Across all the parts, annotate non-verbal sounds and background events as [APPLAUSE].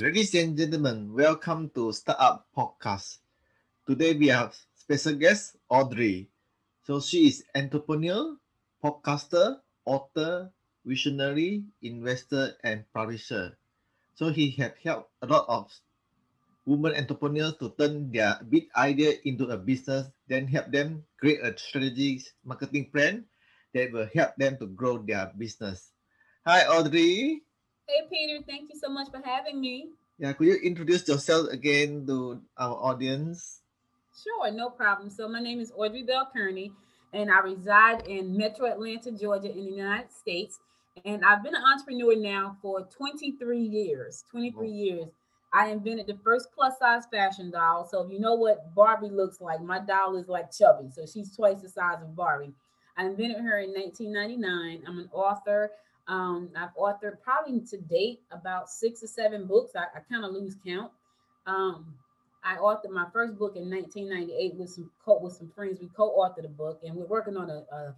ladies and gentlemen, welcome to Startup Podcast. Today we have special guest Audrey. So she is entrepreneur, podcaster, author, visionary, investor, and publisher. So he have helped a lot of women entrepreneurs to turn their big idea into a business, then help them create a strategic marketing plan that will help them to grow their business. Hi, Audrey. Hey, Peter, thank you so much for having me. Yeah, could you introduce yourself again to our audience? Sure, no problem. So, my name is Audrey Bell Kearney, and I reside in Metro Atlanta, Georgia, in the United States. And I've been an entrepreneur now for 23 years. 23 oh. years. I invented the first plus size fashion doll. So, if you know what Barbie looks like, my doll is like chubby. So, she's twice the size of Barbie. I invented her in 1999. I'm an author. Um, I've authored probably to date about six or seven books. I, I kind of lose count. Um, I authored my first book in 1998 with some with some friends. We co-authored a book, and we're working on a, a,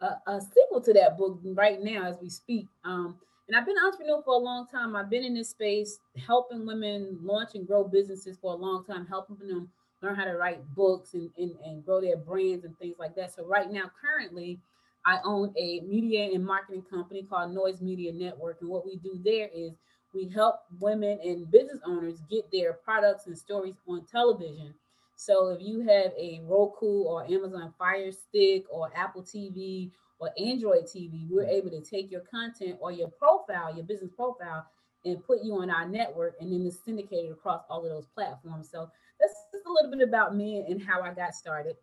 a, a sequel to that book right now as we speak. Um, and I've been an entrepreneur for a long time. I've been in this space helping women launch and grow businesses for a long time, helping them learn how to write books and, and, and grow their brands and things like that. So right now, currently, I own a media and marketing company called Noise Media Network. And what we do there is we help women and business owners get their products and stories on television. So if you have a Roku or Amazon Fire Stick or Apple TV or Android TV, we're able to take your content or your profile, your business profile, and put you on our network and then it's syndicated across all of those platforms. So that's just a little bit about me and how I got started.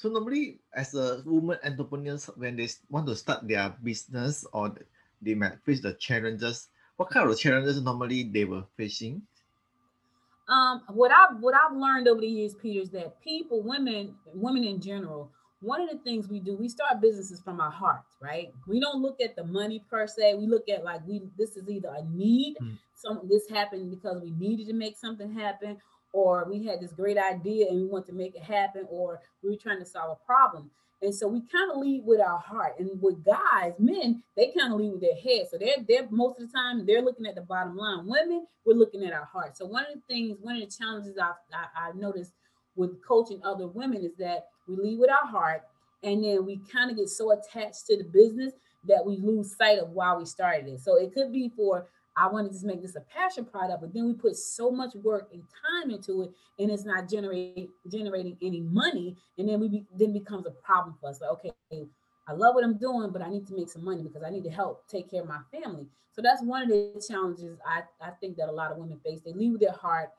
So normally, as a woman entrepreneurs, when they want to start their business or they might face the challenges, what kind of challenges normally they were facing? Um, what I've what I've learned over the years, Peter, is that people, women, women in general, one of the things we do, we start businesses from our hearts, right? We don't look at the money per se. We look at like we this is either a need, mm. some this happened because we needed to make something happen, or we had this great idea and we want to make it happen, or we were trying to solve a problem. And so we kind of lead with our heart. And with guys, men, they kind of lead with their head. So they're they're most of the time they're looking at the bottom line. Women, we're looking at our heart. So one of the things, one of the challenges I've, I, I've noticed with coaching other women is that we lead with our heart, and then we kind of get so attached to the business that we lose sight of why we started it. So it could be for I want to just make this a passion product, but then we put so much work and time into it, and it's not generating generating any money, and then we be, then becomes a problem for us. Like, okay, I love what I'm doing, but I need to make some money because I need to help take care of my family. So that's one of the challenges I, I think that a lot of women face. They leave with their heart.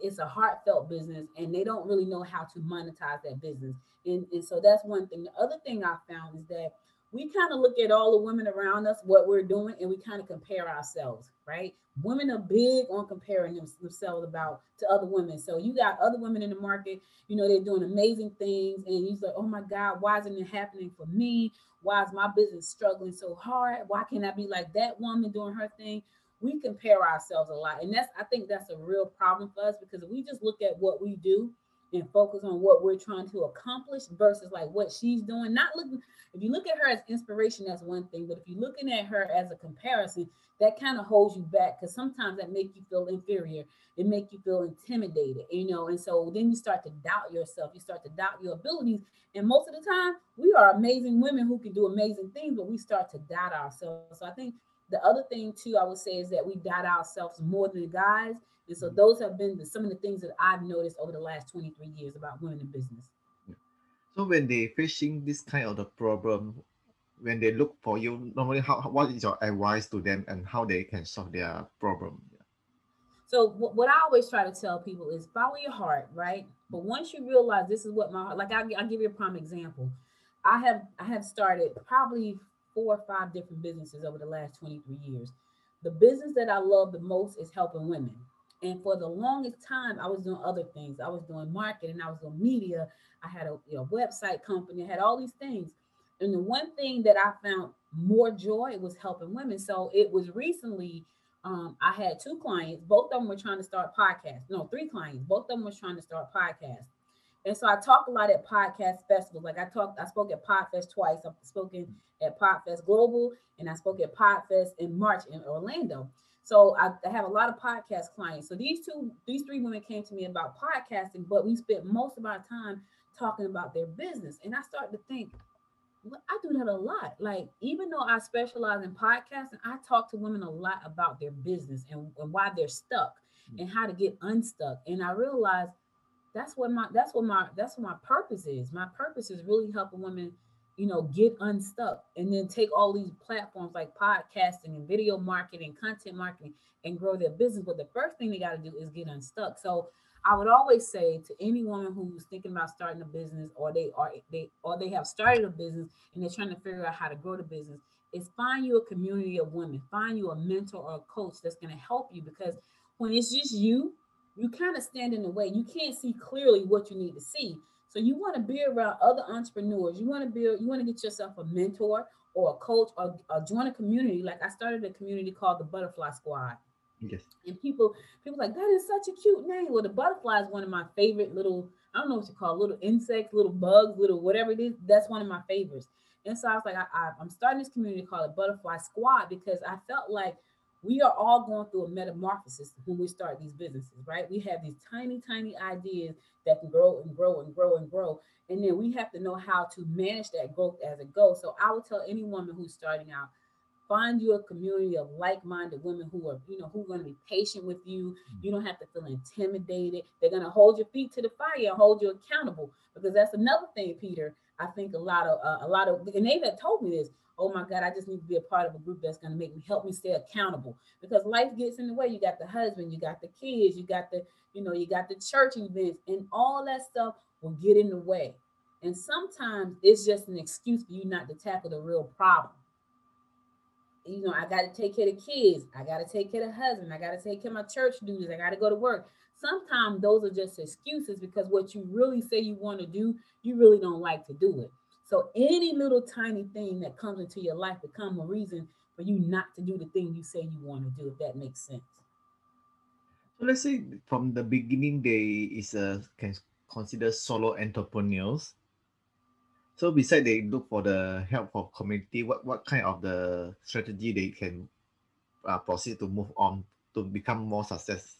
It's a heartfelt business, and they don't really know how to monetize that business. And, and so that's one thing. The other thing I found is that we kind of look at all the women around us, what we're doing, and we kind of compare ourselves, right? Women are big on comparing themselves about to other women. So you got other women in the market, you know, they're doing amazing things, and you're like, oh my God, why isn't it happening for me? Why is my business struggling so hard? Why can't I be like that woman doing her thing? We compare ourselves a lot, and that's I think that's a real problem for us because if we just look at what we do and focus on what we're trying to accomplish versus like what she's doing. Not looking, if you look at her as inspiration, that's one thing, but if you're looking at her as a comparison, that kind of holds you back because sometimes that make you feel inferior. It make you feel intimidated, you know, and so then you start to doubt yourself. You start to doubt your abilities. And most of the time, we are amazing women who can do amazing things, but we start to doubt ourselves. So I think the other thing too, I would say is that we doubt ourselves more than the guys and so mm. those have been the, some of the things that I've noticed over the last 23 years about women in business. So when they facing this kind of the problem, when they look for you, normally how what is your advice to them and how they can solve their problem? So what I always try to tell people is follow your heart, right? But once you realize this is what my heart, like I, I'll give you a prime example. I have I have started probably four or five different businesses over the last 23 years. The business that I love the most is helping women. And for the longest time, I was doing other things. I was doing marketing, I was doing media, I had a you know, website company, I had all these things. And the one thing that I found more joy was helping women. So it was recently, um, I had two clients, both of them were trying to start podcasts. No, three clients, both of them was trying to start podcasts. And so I talk a lot at podcast festivals. Like I talked, I spoke at Podfest twice. I've spoken at Podfest Global, and I spoke at Podfest in March in Orlando. So I, I, have a lot of podcast clients. So these two, these three women came to me about podcasting, but we spent most of our time talking about their business. And I started to think, well, I do that a lot. Like, even though I specialize in podcasting, I talk to women a lot about their business and, and why they're stuck mm-hmm. and how to get unstuck. And I realized that's what my that's what my that's what my purpose is. My purpose is really helping women you know, get unstuck and then take all these platforms like podcasting and video marketing, content marketing, and grow their business. But the first thing they got to do is get unstuck. So I would always say to any woman who's thinking about starting a business or they are they or they have started a business and they're trying to figure out how to grow the business, is find you a community of women, find you a mentor or a coach that's going to help you because when it's just you, you kind of stand in the way. You can't see clearly what you need to see. So you want to be around other entrepreneurs. You want to build, you want to get yourself a mentor or a coach or, or join a community. Like I started a community called the Butterfly Squad. Yes. And people, people like that is such a cute name. Well, the butterfly is one of my favorite little, I don't know what you call it, little insects, little bugs, little whatever it is. That's one of my favorites. And so I was like, I, I, I'm starting this community called the Butterfly Squad because I felt like we are all going through a metamorphosis when we start these businesses, right? We have these tiny, tiny ideas that can grow and grow and grow and grow. And then we have to know how to manage that growth as it goes. So I would tell any woman who's starting out, find you a community of like-minded women who are, you know, who are going to be patient with you. Mm. You don't have to feel intimidated. They're going to hold your feet to the fire and hold you accountable. Because that's another thing, Peter. I think a lot of uh, a lot of and they have told me this oh my God, I just need to be a part of a group that's going to make me help me stay accountable because life gets in the way. You got the husband, you got the kids, you got the, you know, you got the church events, and all that stuff will get in the way. And sometimes it's just an excuse for you not to tackle the real problem. You know, I got to take care of kids. I got to take care of husband. I got to take care of my church duties. I got to go to work. Sometimes those are just excuses because what you really say you want to do, you really don't like to do it. So any little tiny thing that comes into your life become a reason for you not to do the thing you say you want to do, if that makes sense. So let's say from the beginning they is a can consider solo entrepreneurs. So besides they look for the help for community, what, what kind of the strategy they can uh, proceed to move on to become more success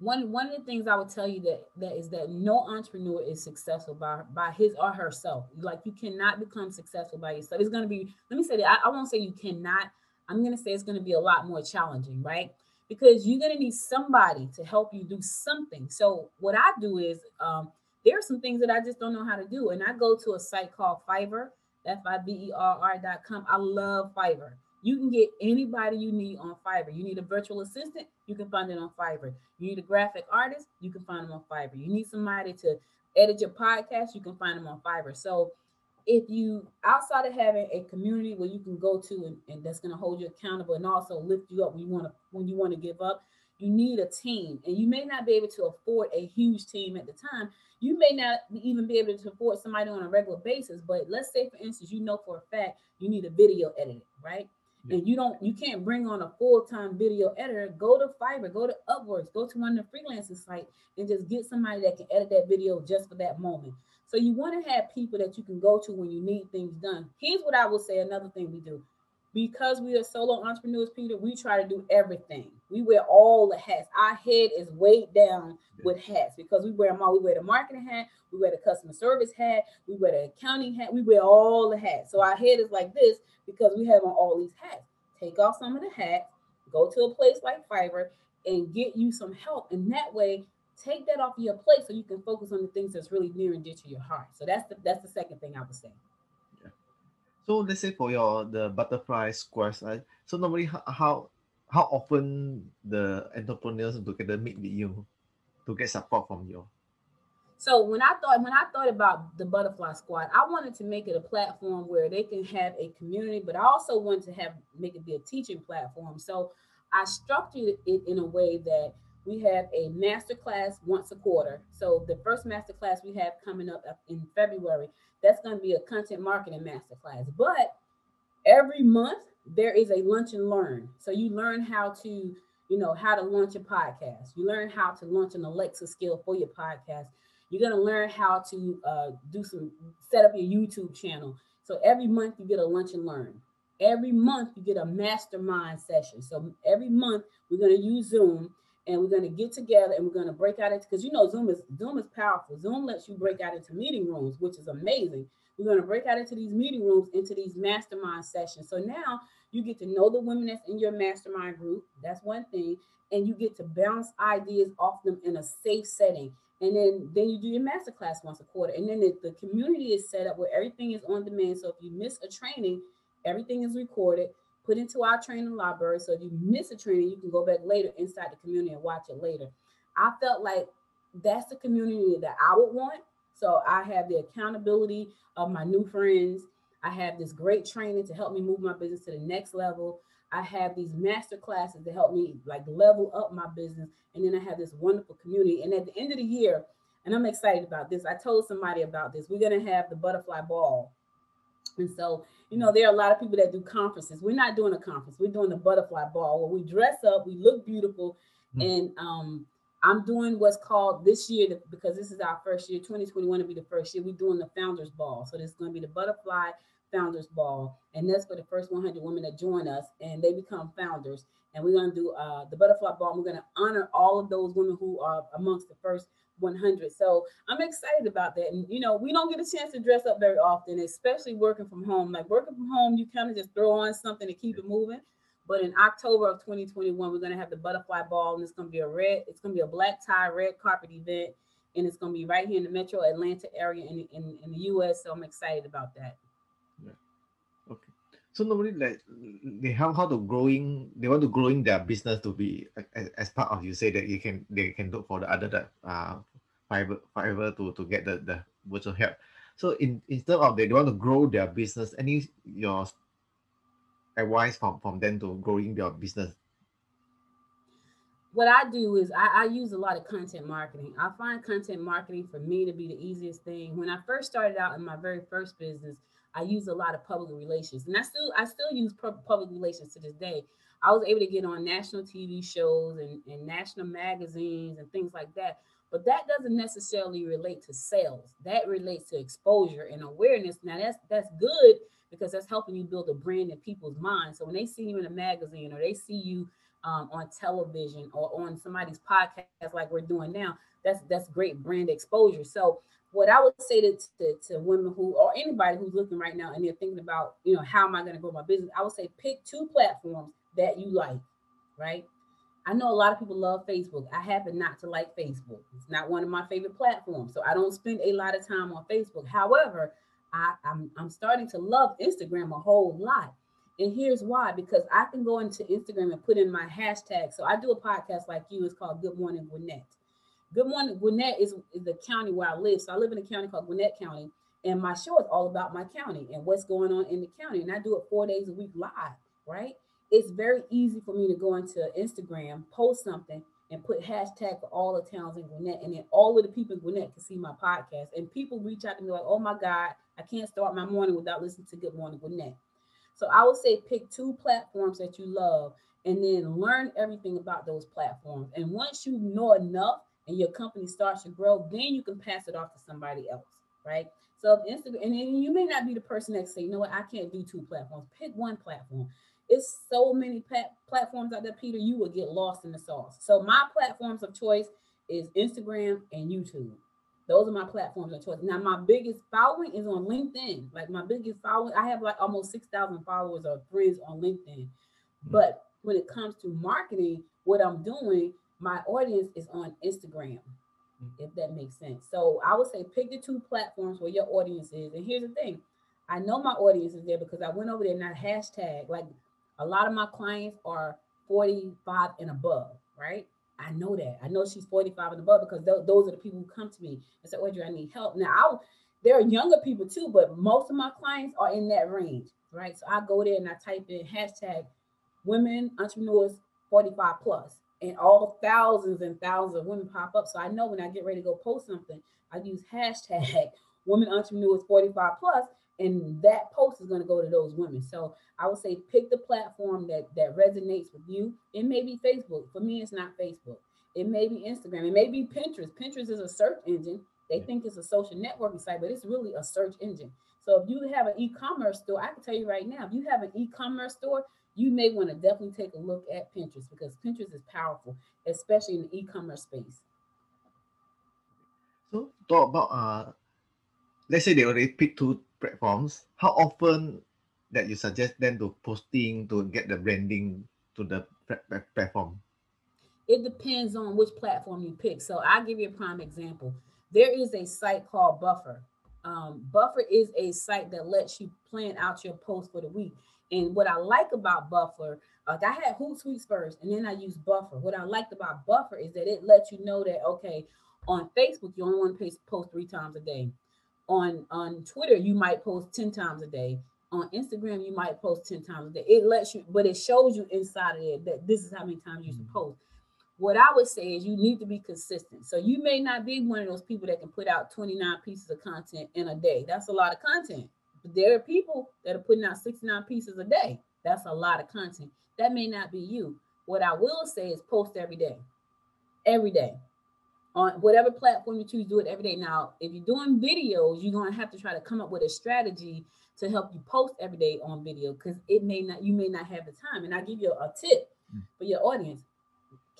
one one of the things I would tell you that that is that no entrepreneur is successful by by his or herself. Like you cannot become successful by yourself. It's going to be. Let me say that I, I won't say you cannot. I'm going to say it's going to be a lot more challenging, right? Because you're going to need somebody to help you do something. So what I do is um, there are some things that I just don't know how to do, and I go to a site called Fiverr, F-I-V-E-R-R.com. I love Fiverr. You can get anybody you need on Fiverr. You need a virtual assistant, you can find it on Fiverr. You need a graphic artist, you can find them on Fiverr. You need somebody to edit your podcast, you can find them on Fiverr. So if you outside of having a community where you can go to and, and that's going to hold you accountable and also lift you up when you want to when you want to give up you need a team and you may not be able to afford a huge team at the time you may not even be able to afford somebody on a regular basis but let's say for instance you know for a fact you need a video editor right and you don't you can't bring on a full-time video editor. Go to fiverr go to upworks go to one of the freelancing site and just get somebody that can edit that video just for that moment. So you want to have people that you can go to when you need things done. Here's what i will say another thing we do because we are solo entrepreneurs peter we try to do everything we wear all the hats our head is weighed down with hats because we wear them all we wear the marketing hat we wear the customer service hat we wear the accounting hat we wear all the hats so our head is like this because we have on all these hats. Take off some of the hats, go to a place like Fiverr and get you some help. And that way, take that off of your plate so you can focus on the things that's really near and dear to your heart. So that's the that's the second thing I would say. So let's say for your the butterfly squares, right? So normally how how often the entrepreneurs together meet with you to get support from you? So when I thought when I thought about the Butterfly Squad, I wanted to make it a platform where they can have a community, but I also wanted to have make it be a teaching platform. So I structured it in a way that we have a master class once a quarter. So the first master class we have coming up in February, that's going to be a content marketing master class. But every month there is a lunch and learn. So you learn how to, you know, how to launch a podcast. You learn how to launch an Alexa skill for your podcast. You're going to learn how to uh, do some set up your YouTube channel. So every month you get a lunch and learn. every month you get a mastermind session. So every month we're going to use Zoom and we're going to get together and we're going to break out into because you know Zoom is Zoom is powerful. Zoom lets you break out into meeting rooms, which is amazing. We're going to break out into these meeting rooms, into these mastermind sessions. So now you get to know the women that's in your mastermind group. That's one thing. And you get to bounce ideas off them in a safe setting. And then, then you do your masterclass once a quarter. And then the, the community is set up where everything is on demand. So if you miss a training, everything is recorded, put into our training library. So if you miss a training, you can go back later inside the community and watch it later. I felt like that's the community that I would want. So I have the accountability of my new friends. I have this great training to help me move my business to the next level. I have these master classes to help me like level up my business. And then I have this wonderful community. And at the end of the year, and I'm excited about this. I told somebody about this. We're going to have the butterfly ball. And so, you know, there are a lot of people that do conferences. We're not doing a conference. We're doing the butterfly ball where we dress up, we look beautiful, mm-hmm. and um, I'm doing what's called this year because this is our first year. 2021 will be the first year. We're doing the Founders Ball. So this is going to be the Butterfly Founders Ball, and that's for the first 100 women that join us, and they become founders. And we're going to do uh, the Butterfly Ball. we're going to honor all of those women who are amongst the first 100. So I'm excited about that. And you know, we don't get a chance to dress up very often, especially working from home. Like working from home, you kind of just throw on something to keep it moving. But in October of 2021, we're going to have the butterfly ball, and it's going to be a red, it's going to be a black tie, red carpet event, and it's going to be right here in the metro Atlanta area in, in, in the US. So I'm excited about that. So normally, like they have how to growing, they want to growing their business to be as, as part of you say that you can they can look for the other that uh fiber fiber to to get the the virtual help. So in instead of they want to grow their business, any your advice from from them to growing their business? What I do is I, I use a lot of content marketing. I find content marketing for me to be the easiest thing. When I first started out in my very first business, I use a lot of public relations, and I still I still use public relations to this day. I was able to get on national TV shows and, and national magazines and things like that. But that doesn't necessarily relate to sales. That relates to exposure and awareness. Now that's that's good because that's helping you build a brand in people's minds. So when they see you in a magazine or they see you um, on television or on somebody's podcast like we're doing now, that's that's great brand exposure. So what I would say to, to, to women who or anybody who's looking right now and they're thinking about, you know, how am I going to grow my business? I would say pick two platforms that you like, right? I know a lot of people love Facebook. I happen not to like Facebook. It's not one of my favorite platforms. So I don't spend a lot of time on Facebook. However, I, I'm, I'm starting to love Instagram a whole lot. And here's why because I can go into Instagram and put in my hashtag. So I do a podcast like you, it's called Good Morning Gwinnett. Good Morning Gwinnett is, is the county where I live. So I live in a county called Gwinnett County. And my show is all about my county and what's going on in the county. And I do it four days a week live, right? It's very easy for me to go into Instagram, post something, and put hashtag for all the towns in Gwinnett. And then all of the people in Gwinnett can see my podcast. And people reach out to me like, oh my God, I can't start my morning without listening to Good Morning Gwinnett. So I would say pick two platforms that you love and then learn everything about those platforms. And once you know enough and your company starts to grow, then you can pass it off to somebody else, right? So if Instagram, and then you may not be the person that say, you know what, I can't do two platforms. Pick one platform. It's so many pat- platforms out there, Peter, you will get lost in the sauce. So my platforms of choice is Instagram and YouTube. Those are my platforms of choice. Now, my biggest following is on LinkedIn. Like my biggest following, I have like almost 6,000 followers or friends on LinkedIn. Mm-hmm. But when it comes to marketing, what I'm doing, my audience is on Instagram, mm-hmm. if that makes sense. So I would say pick the two platforms where your audience is. And here's the thing I know my audience is there because I went over there and I hashtag, like a lot of my clients are 45 and above, right? I know that. I know she's 45 and above because th- those are the people who come to me and say, Audrey, I need help. Now, I, there are younger people too, but most of my clients are in that range, right? So I go there and I type in hashtag women entrepreneurs 45 plus, and all thousands and thousands of women pop up. So I know when I get ready to go post something, I use hashtag [LAUGHS] women entrepreneurs 45 plus, and that post is going to go to those women. So I would say pick the platform that that resonates with you. It may be Facebook. For me, it's not Facebook. It may be Instagram. It may be Pinterest. Pinterest is a search engine They think it's a social networking site, but it's really a search engine. So if you have an e-commerce store, I can tell you right now, if you have an e-commerce store, you may want to definitely take a look at Pinterest because Pinterest is powerful, especially in the e-commerce space. So talk about uh let's say they already pick two platforms. How often that you suggest them to posting to get the branding to the platform? It depends on which platform you pick. So I'll give you a prime example. There is a site called Buffer. Um, Buffer is a site that lets you plan out your post for the week. And what I like about Buffer, like I had Hootsuite first, and then I used Buffer. What I liked about Buffer is that it lets you know that okay, on Facebook you only want to post three times a day. On on Twitter you might post ten times a day. On Instagram you might post ten times a day. It lets you, but it shows you inside of it that this is how many times you should mm-hmm. post what I would say is you need to be consistent. So you may not be one of those people that can put out 29 pieces of content in a day. That's a lot of content. But there are people that are putting out 69 pieces a day. That's a lot of content. That may not be you. What I will say is post every day. Every day. On whatever platform you choose, do it every day. Now, if you're doing videos, you're gonna have to try to come up with a strategy to help you post every day on video because it may not you may not have the time. And I'll give you a tip mm. for your audience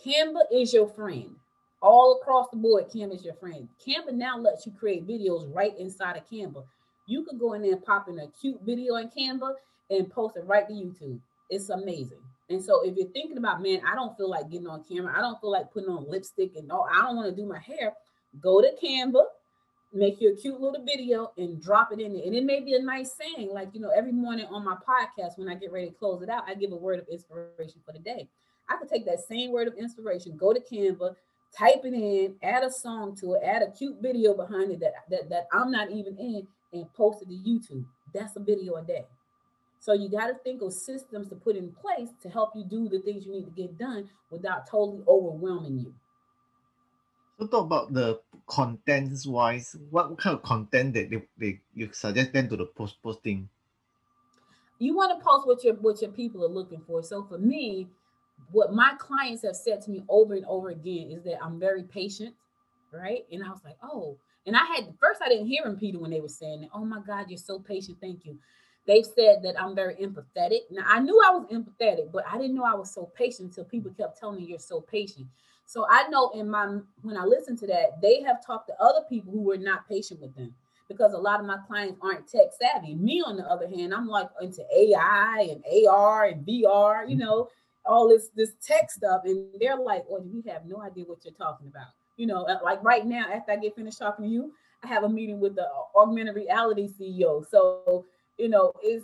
Canva is your friend. All across the board, Canva is your friend. Canva now lets you create videos right inside of Canva. You could go in there and pop in a cute video in Canva and post it right to YouTube. It's amazing. And so if you're thinking about, man, I don't feel like getting on camera, I don't feel like putting on lipstick and oh, I don't want to do my hair, go to Canva, make you a cute little video and drop it in there. And it may be a nice saying, like, you know, every morning on my podcast, when I get ready to close it out, I give a word of inspiration for the day. I could take that same word of inspiration, go to Canva, type it in, add a song to it, add a cute video behind it that, that, that I'm not even in, and post it to YouTube. That's a video a day. So you got to think of systems to put in place to help you do the things you need to get done without totally overwhelming you. So talk about the contents wise. What kind of content that they, they you suggest them to the post posting? You want to post what your what your people are looking for. So for me, what my clients have said to me over and over again is that I'm very patient, right? And I was like, oh, and I had first I didn't hear them, Peter, when they were saying. Oh my God, you're so patient. Thank you. They've said that I'm very empathetic. Now I knew I was empathetic, but I didn't know I was so patient until people kept telling me you're so patient. So I know in my when I listen to that, they have talked to other people who were not patient with them because a lot of my clients aren't tech savvy. Me, on the other hand, I'm like into AI and AR and VR, you know all this this tech stuff, and they're like, "Oh, we have no idea what you're talking about." You know, like right now, after I get finished talking to you, I have a meeting with the augmented reality CEO. So, you know, is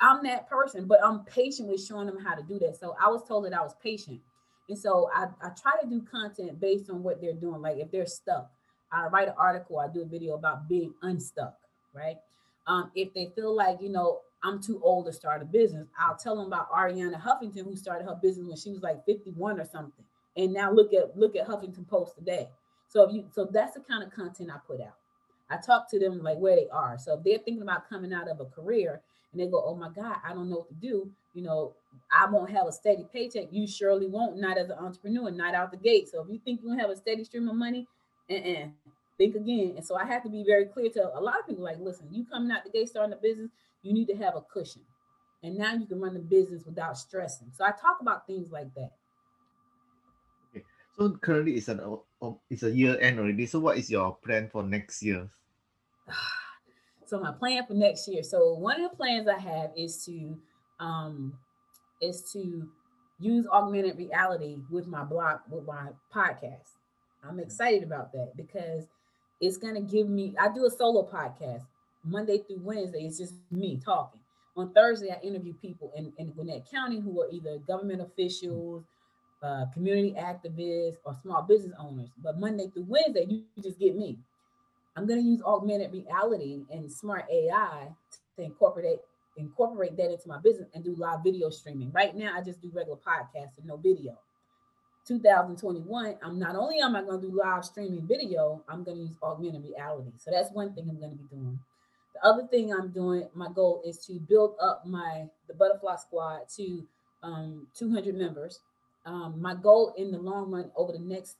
I'm that person, but I'm patient with showing them how to do that. So I was told that I was patient. And so I, I try to do content based on what they're doing. Like if they're stuck, I write an article, I do a video about being unstuck, right? Um, if they feel like, you know, I'm too old to start a business. I'll tell them about Arianna Huffington, who started her business when she was like 51 or something. And now look at look at Huffington Post today. So if you so that's the kind of content I put out. I talk to them like where they are. So if they're thinking about coming out of a career and they go, Oh my God, I don't know what to do, you know, I won't have a steady paycheck. You surely won't, not as an entrepreneur, not out the gate. So if you think you have a steady stream of money, uh-uh, think again. And so I have to be very clear to a lot of people like, listen, you coming out the gate starting a business, you need to have a cushion. And now you can run the business without stressing. So I talk about things like that. Okay. So currently it's an it's a year end already. So what is your plan for next year? [SIGHS] so my plan for next year. So one of the plans I have is to um is to use augmented reality with my blog with my podcast. I'm excited about that because it's going to give me I do a solo podcast. Monday through Wednesday, it's just me talking. On Thursday, I interview people in, in Gwinnett County who are either government officials, uh, community activists, or small business owners. But Monday through Wednesday, you, just get me. I'm going to use augmented reality and smart AI to incorporate incorporate that into my business and do live video streaming. Right now, I just do regular podcasts and no video. 2021, I'm not only am I going to do live streaming video, I'm going to use augmented reality. So that's one thing I'm going to be doing. The other thing I'm doing, my goal is to build up my the butterfly squad to um, 200 members. Um, my goal in the long run over the next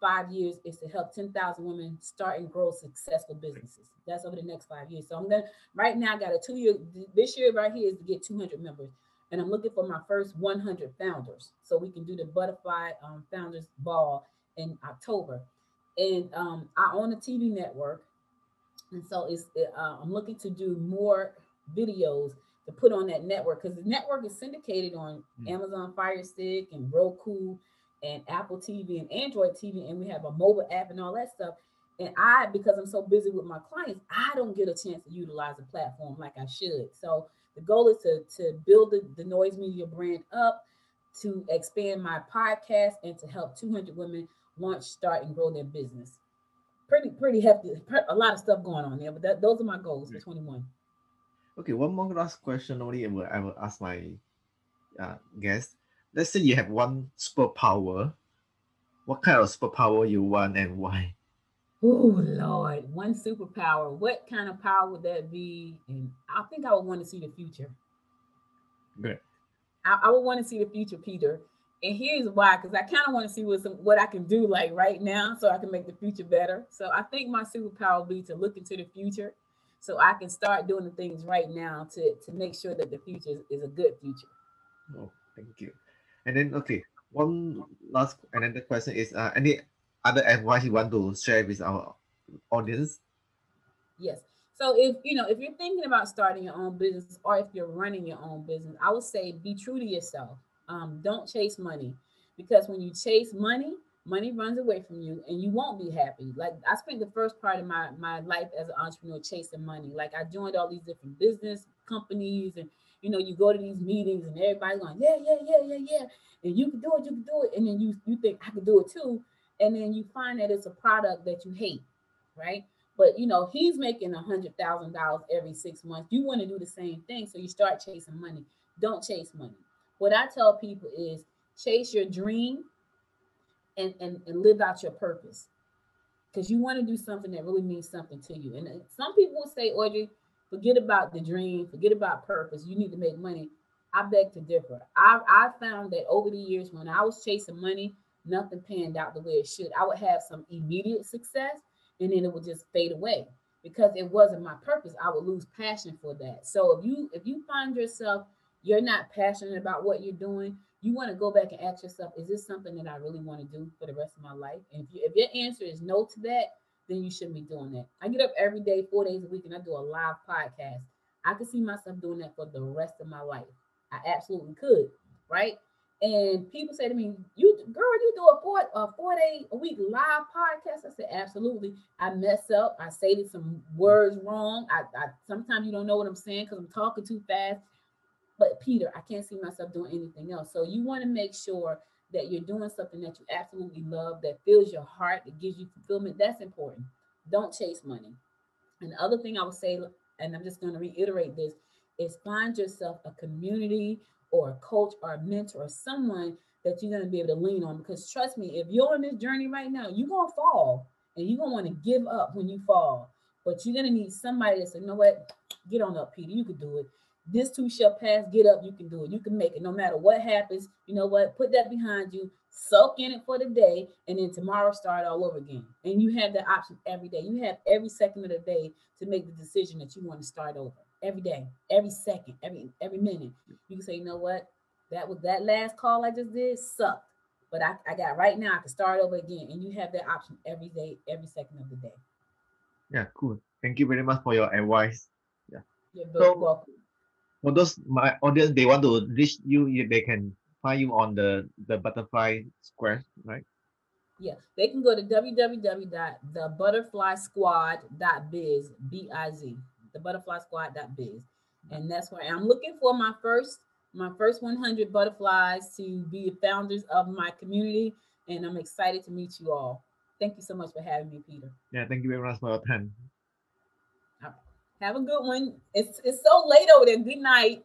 five years is to help 10,000 women start and grow successful businesses. That's over the next five years. So I'm gonna right now I got a two year this year right here is to get 200 members, and I'm looking for my first 100 founders so we can do the butterfly um, founders ball in October. And um, I own a TV network, and so it's uh, I'm looking to do more videos to put on that network because the network is syndicated on mm. Amazon Fire Stick and Roku and Apple TV and Android TV, and we have a mobile app and all that stuff. And I, because I'm so busy with my clients, I don't get a chance to utilize the platform like I should. So the goal is to, to build the, the noise media brand up, to expand my podcast, and to help 200 women launch, start, and grow their business. Pretty, pretty hefty. A lot of stuff going on there, but that, those are my goals for 21. Okay, one more last question only I will, I will ask my uh, guest. Let's say you have one superpower. What kind of superpower you want and why? Oh Lord, one superpower. What kind of power would that be? And I think I would want to see the future. Good. I, I would want to see the future, Peter. And here's why, because I kind of want to see what some what I can do like right now so I can make the future better. So I think my superpower would be to look into the future so I can start doing the things right now to to make sure that the future is, is a good future. Oh, thank you. And then okay, one last another question is uh, any other advice you want to share with our audience? Yes. So if you know if you're thinking about starting your own business or if you're running your own business, I would say be true to yourself. Um, don't chase money because when you chase money, money runs away from you and you won't be happy. Like I spent the first part of my my life as an entrepreneur chasing money. Like I joined all these different business companies and you know you go to these meetings and everybody's going yeah yeah yeah yeah yeah and you can do it you can do it and then you you think I can do it too and then you find that it's a product that you hate, right? But you know he's making a hundred thousand dollars every six months. You want to do the same thing, so you start chasing money. Don't chase money. What I tell people is chase your dream and, and, and live out your purpose. Because you want to do something that really means something to you. And some people will say, Audrey, forget about the dream, forget about purpose. You need to make money. I beg to differ. I, I found that over the years, when I was chasing money, nothing panned out the way it should. I would have some immediate success and then it would just fade away because it wasn't my purpose. I would lose passion for that. So if you if you find yourself you're not passionate about what you're doing, you want to go back and ask yourself, is this something that I really want to do for the rest of my life? And if, you, if your answer is no to that, then you shouldn't be doing that. I get up every day, four days a week, and I do a live podcast. I could see myself doing that for the rest of my life. I absolutely could, right? And people say to me, "You girl, you do a four a four day a week live podcast." I said, "Absolutely." I mess up. I say some words wrong. I, I sometimes you don't know what I'm saying because I'm talking too fast. But Peter, I can't see myself doing anything else. So you want to make sure that you're doing something that you absolutely love, that fills your heart, that gives you fulfillment. That's important. Don't chase money. And the other thing I would say, and I'm just going to reiterate this, is find yourself a community or a coach or a mentor or someone that you're going to be able to lean on. Because trust me, if you're on this journey right now, you're going to fall and you're going to want to give up when you fall. But you're going to need somebody that says, you know what, get on up, Peter. You could do it. This too shall pass. Get up. You can do it. You can make it no matter what happens. You know what? Put that behind you. Soak in it for the day. And then tomorrow start all over again. And you have that option every day. You have every second of the day to make the decision that you want to start over. Every day, every second, every every minute. You can say, you know what? That was that last call I just did sucked. But I, I got right now, I can start over again. And you have that option every day, every second of the day. Yeah, cool. Thank you very much for your advice. Yeah. You're very so, welcome for those my audience they want to reach you, they can find you on the the butterfly square right? Yeah they can go to www.thebutterflysquad.biz b-i-z the butterfly squad.biz and that's where i'm looking for my first my first 100 butterflies to be the founders of my community. And i'm excited to meet you all. Thank you so much for having me peter. Yeah thank you very much for your time have a good one. It's it's so late over there. Good night.